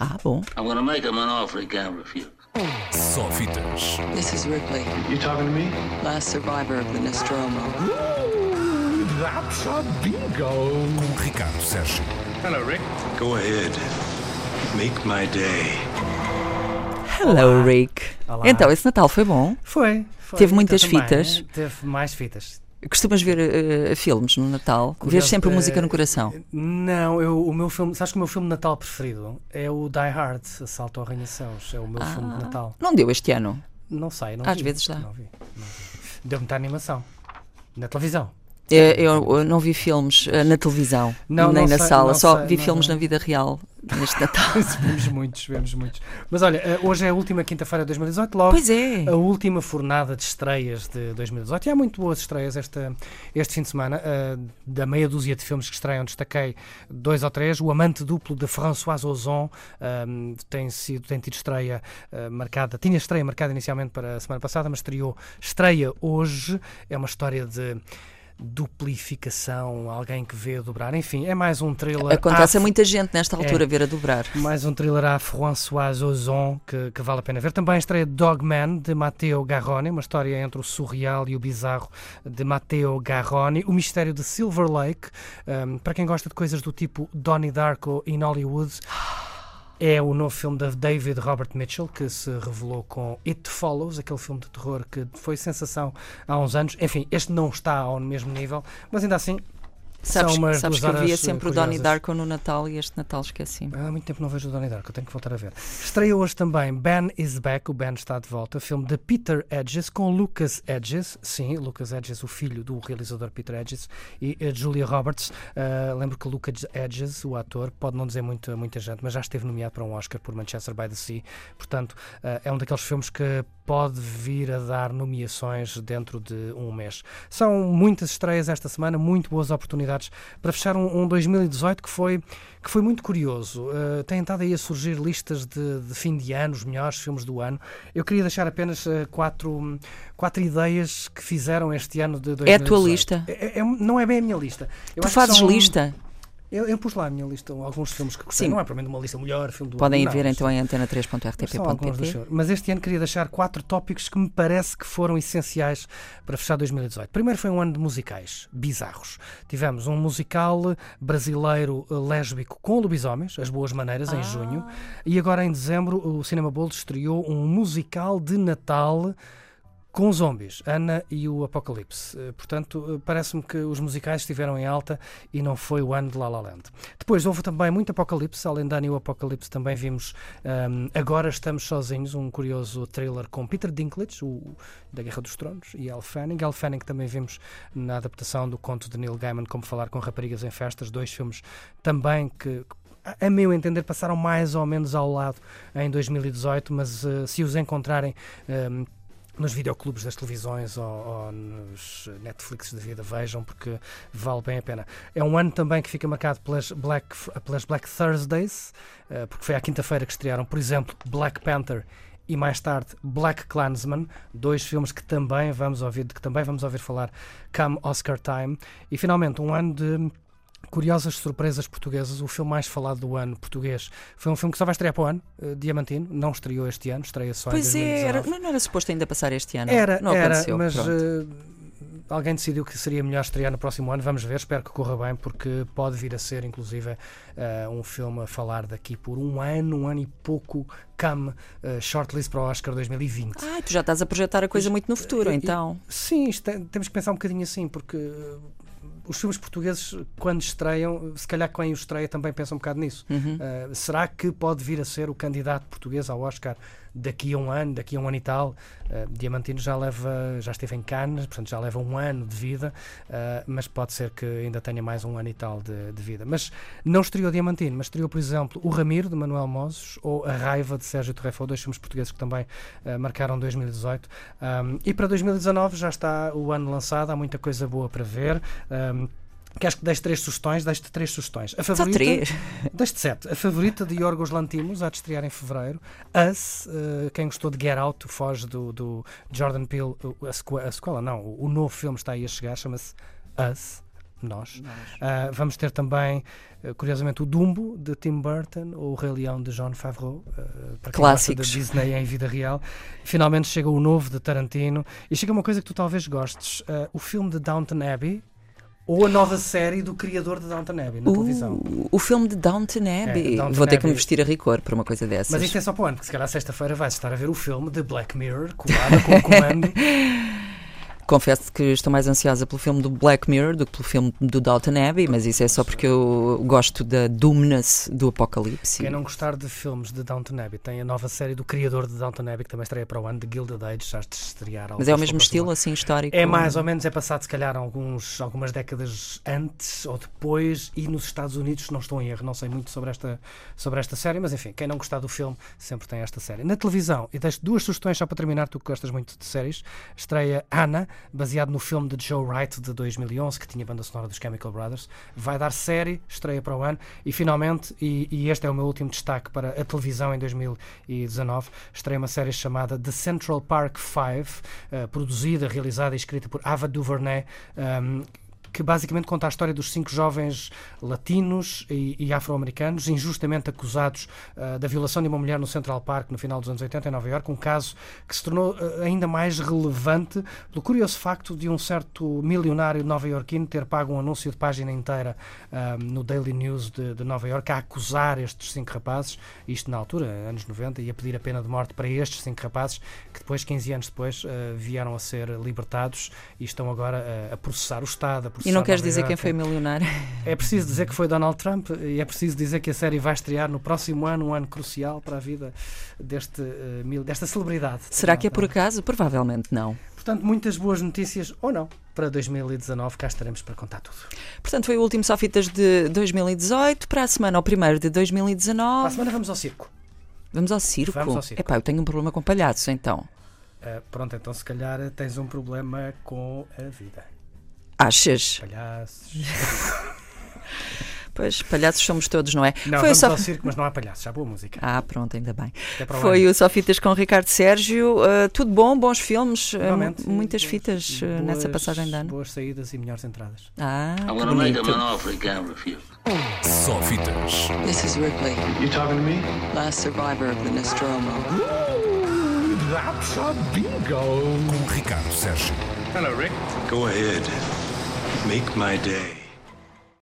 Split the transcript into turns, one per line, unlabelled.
Ah, bom.
I'm gonna make him an offer he can't refuse.
Só fitas.
This is Ripley,
You talking to me?
last survivor of the Nostromo.
That's a bingo.
Com Ricardo Sérgio.
Hello, Rick.
Go ahead. Make my day.
Hello, Rick.
Olá.
Então, esse Natal foi bom.
Foi. foi.
Teve muitas
também,
fitas?
Teve mais fitas.
Costumas ver eh, filmes no Natal? Vês sempre
eh,
música no coração?
Não, eu, o meu filme, sabes que o meu filme de Natal preferido é o Die Hard, Assalto ao Arranha-Céus. É o meu filme de Natal.
Não deu este ano.
Não sei, não
Às
vi,
vezes dá.
Não vi, não vi. Deu muita animação. Na televisão.
Eu, eu- eu não vi filmes eh, na televisão,
Não,
nem
não
na
sei,
sala, só
sei,
vi filmes na vida real neste Natal.
vemos muitos, vemos muitos. Mas olha, eh, hoje é a última quinta-feira de 2018, logo
pois é.
a última fornada de estreias de 2018. E há muito boas estreias esta, este fim de semana. Uh, da meia dúzia de filmes que estreiam, destaquei dois ou três. O Amante Duplo de François Ozon um, tem, sido, tem tido estreia uh, marcada, tinha estreia marcada inicialmente para a semana passada, mas estreou estreia hoje. É uma história de duplificação, alguém que vê dobrar. Enfim, é mais um thriller.
Acontece a muita gente nesta altura
É.
ver a dobrar.
mais um thriller à François Ozon que, que vale a pena ver. Também a estreia Dogman, de Matteo Garrone, uma história entre o surreal e o bizarro de Matteo Garrone. O mistério de Silver Lake, um, para quem gosta de coisas do tipo Donnie Darko in Hollywood. É o novo filme de David Robert Mitchell, que se revelou com It Follows, aquele filme de terror que foi sensação há uns anos. Enfim, este não está ao mesmo nível, mas ainda assim
Sabes,
são
sabes que eu via sempre o
curiosas.
Donnie Darko no Natal e este Natal esqueci-me.
Há muito tempo não vejo o Donnie Darko, tenho que voltar a ver. Estreia hoje também Ben is Back, o Ben está de volta, filme de Peter Edges com Lucas Edges, sim, Lucas Edges, o filho do realizador Peter Edges, e a Julia Roberts. Ah, lembro que Lucas Edges, o ator, pode não dizer muito a muita gente, mas já esteve nomeado para um Oscar por Manchester by the Sea, portanto, ah, é um daqueles filmes que pode vir a dar nomeações dentro de um mês. São muitas estreias esta semana, muito boas oportunidades para fechar um, um 2018 que foi, que foi muito curioso. Uh, têm estado aí a surgir listas de, de fim de ano, os melhores filmes do ano. Eu queria deixar apenas uh, quatro, quatro ideias que fizeram este ano de 2018.
É a tua lista?
É- é- não é bem a minha lista. Eu
tu fazes
são-
lista?
Eu, eu pus lá a minha lista, alguns filmes que gostei.
Sim.
Não é mim uma lista melhor filme do
Podem
ano.
ver
não,
então em
São alguns dos
antena3.rtp.pt.
filmes. Mas este ano queria deixar quatro tópicos que me parece que foram essenciais para fechar 2018. Primeiro foi um ano de musicais bizarros. Tivemos um musical brasileiro eh, lésbico com lobisomens, As Boas Maneiras, em junho. E agora em dezembro o Cinema Bold estreou um musical de Natal com zombies, Ana e o Apocalipse. Eh, Portanto, eh, parece-me que os musicais estiveram em alta e não foi o ano de La La Land. Depois houve também muito Apocalipse, além de Ana e o Apocalipse também vimos ehm, Agora Estamos Sozinhos, um curioso thriller com Peter Dinklage, o da Guerra dos Tronos, e Elle Fanning. Elle Fanning também vimos na adaptação do conto de Neil Gaiman, Como Falar com Raparigas em Festas, dois filmes também que a meu entender, passaram mais ou menos ao lado em 2018, mas eh, se os encontrarem ehm, nos videoclubes das televisões ou, ou nos Netflix da vida, vejam, porque vale bem a pena. É um ano também que fica marcado pelas Black, pelas Black Thursdays, eh, porque foi à quinta-feira que estrearam, por exemplo, Black Panther e mais tarde Black Klansman, dois filmes que também vamos ouvir, de que também vamos ouvir falar come Oscar Time. E finalmente, um ano de Curiosas surpresas portuguesas. O filme mais falado do ano português foi um filme que só vai estrear para o ano, eh, Diamantino. Não estreou este ano, estreia só
Pois
em
é,
2019.
era, não não era suposto ainda passar este ano.
Era,
não
era,
aconteceu.
mas eh, alguém decidiu que seria melhor estrear no próximo ano. Vamos ver, espero que corra bem, porque pode vir a ser, inclusive, eh, um filme a falar daqui por um ano, um ano e pouco, come eh, shortlist para o Oscar 2020.
Ah, tu já estás a projetar a coisa muito no futuro, então.
Sim, isto tem- temos que pensar um bocadinho assim, porque os filmes portugueses, quando estreiam, se calhar quem os estreia também pensa um bocado nisso.
Uhum.
Eh, será que pode vir a ser o candidato português ao Oscar daqui a um ano, daqui a um ano e tal? Eh, Diamantino já leva, já esteve em Cannes, portanto já leva um ano de vida, eh, mas pode ser que ainda tenha mais um ano e tal de, de vida. Mas não estreou Diamantino, mas estreou, por exemplo, O Ramiro, de Manuel Mozes, ou A Raiva, de Sérgio Torrefo, dois filmes portugueses que também eh, marcaram 2018. Um, e para 2019 já está o ano lançado, há muita coisa boa para ver. Um, Queres que deixe três sugestões? Deixe-te três sugestões. A
Só
favorita,
três.
Deixe-te sete. A favorita de Yorgos Lantimos, há de estrear em fevereiro. Us, eh, quem gostou de Get Out, foge do, do Jordan Peele. A, sequ- a sequela, não, o, o novo filme está aí a chegar, chama-se Us. Nós. Ah, vamos ter também, eh, curiosamente, o Dumbo de Tim Burton ou o Rei Leão de John Favreau, ah, para quem
Clássicos.
da Disney em vida real. Finalmente chega o novo de Tarantino e chega uma coisa que tu talvez gostes: ah, o filme de Downton Abbey. Ou a nova série do criador de Downton Abbey na televisão.
Uh, o filme de Downton Abbey.
É, Downton
Vou ter que me vestir a rigor para uma coisa dessas.
Mas isto é só para o ano, porque se calhar sexta-feira vais estar a ver o filme de Black Mirror, colado com o comando.
Confesso que estou mais ansiosa pelo filme do Black Mirror do que pelo filme do Downton Abbey, mas isso é só porque eu gosto da doomness do apocalipse.
Quem não gostar de filmes de Downton Abbey, tem a nova série do criador de Downton Abbey, que também estreia para o ano, de Gilded Age, já de estrear.
Mas é o mesmo estilo, assim, histórico?
É mais ou menos, é passado se calhar alguns, algumas décadas antes ou depois e nos Estados Unidos, se não estou em erro, não sei muito sobre esta, sobre esta série, mas enfim, quem não gostar do filme sempre tem esta série. Na televisão, e deixo duas sugestões só para terminar, tu que gostas muito de séries, estreia Anna, baseado no filme de Joe Wright de 2011, que tinha banda sonora dos Chemical Brothers, vai dar série, estreia para o ano, e finalmente, e, e este é o meu último destaque para a televisão em 2019, estreia uma série chamada The Central Park Five, eh, produzida, realizada e escrita por Ava DuVernay, ehm, que basicamente conta a história dos cinco jovens latinos e, e afro-americanos injustamente acusados ah, da violação de uma mulher no Central Park no final dos anos 80 em Nova Iorque, um caso que se tornou ah, ainda mais relevante pelo curioso facto de um certo milionário nova-iorquino ter pago um anúncio de página inteira ah, no Daily News de, de Nova Iorque a acusar estes cinco rapazes, isto na altura, anos 90, e a pedir a pena de morte para estes cinco rapazes, que depois, 15 anos depois, ah, vieram a ser libertados e estão agora a processar o Estado, a processar
E não queres dizer quem foi milionário?
É preciso dizer que foi Donald Trump e é preciso dizer que a série vai estrear no próximo ano, um ano crucial para a vida deste, eh, desta celebridade.
Será que é por acaso? Provavelmente não.
Portanto, muitas boas notícias, ou não, para 2019, cá estaremos para contar tudo.
Portanto, foi o último Sofitas de 2018. Para a semana, ao primeiro de
Para a
2019.
semana vamos ao circo.
Vamos ao circo.
Vamos ao circo.
Epá, eu tenho um problema com palhaços, então.
Eh, pronto, então se calhar tens um problema com a vida.
Achas?
Palhaços.
Pois, palhaços somos todos, não é?
Não,
foi
vamos
só...
ao circo, mas não há palhaços, já boa música.
Ah, pronto, ainda bem.
O
Foi o Sofitas com Ricardo Sérgio. Uh, tudo bom, bons filmes, uh, mu- muitas
boas-
fitas uh,
boas-
nessa passagem de ano.
Boas saídas e melhores entradas.
Ah,
I'm
que bonito.
Sofitas.
This is Ripley,
You talking to me?
last survivor of the Nostromo.
That's a bingo.
Com Ricardo Sérgio.
Hello, Rick.
Go ahead. Make my day.